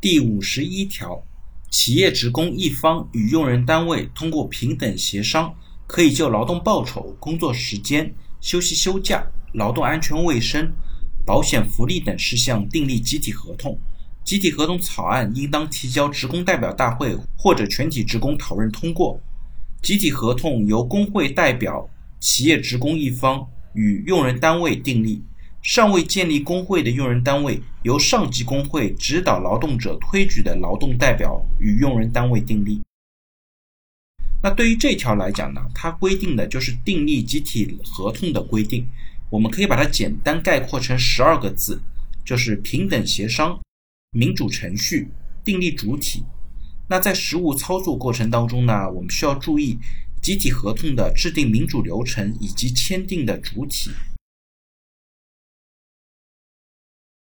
第五十一条，企业职工一方与用人单位通过平等协商，可以就劳动报酬、工作时间、休息休假、劳动安全卫生、保险福利等事项订立集体合同。集体合同草案应当提交职工代表大会或者全体职工讨论通过。集体合同由工会代表企业职工一方与用人单位订立。尚未建立工会的用人单位，由上级工会指导劳动者推举的劳动代表与用人单位订立。那对于这条来讲呢，它规定的就是订立集体合同的规定。我们可以把它简单概括成十二个字，就是平等协商、民主程序、订立主体。那在实务操作过程当中呢，我们需要注意集体合同的制定民主流程以及签订的主体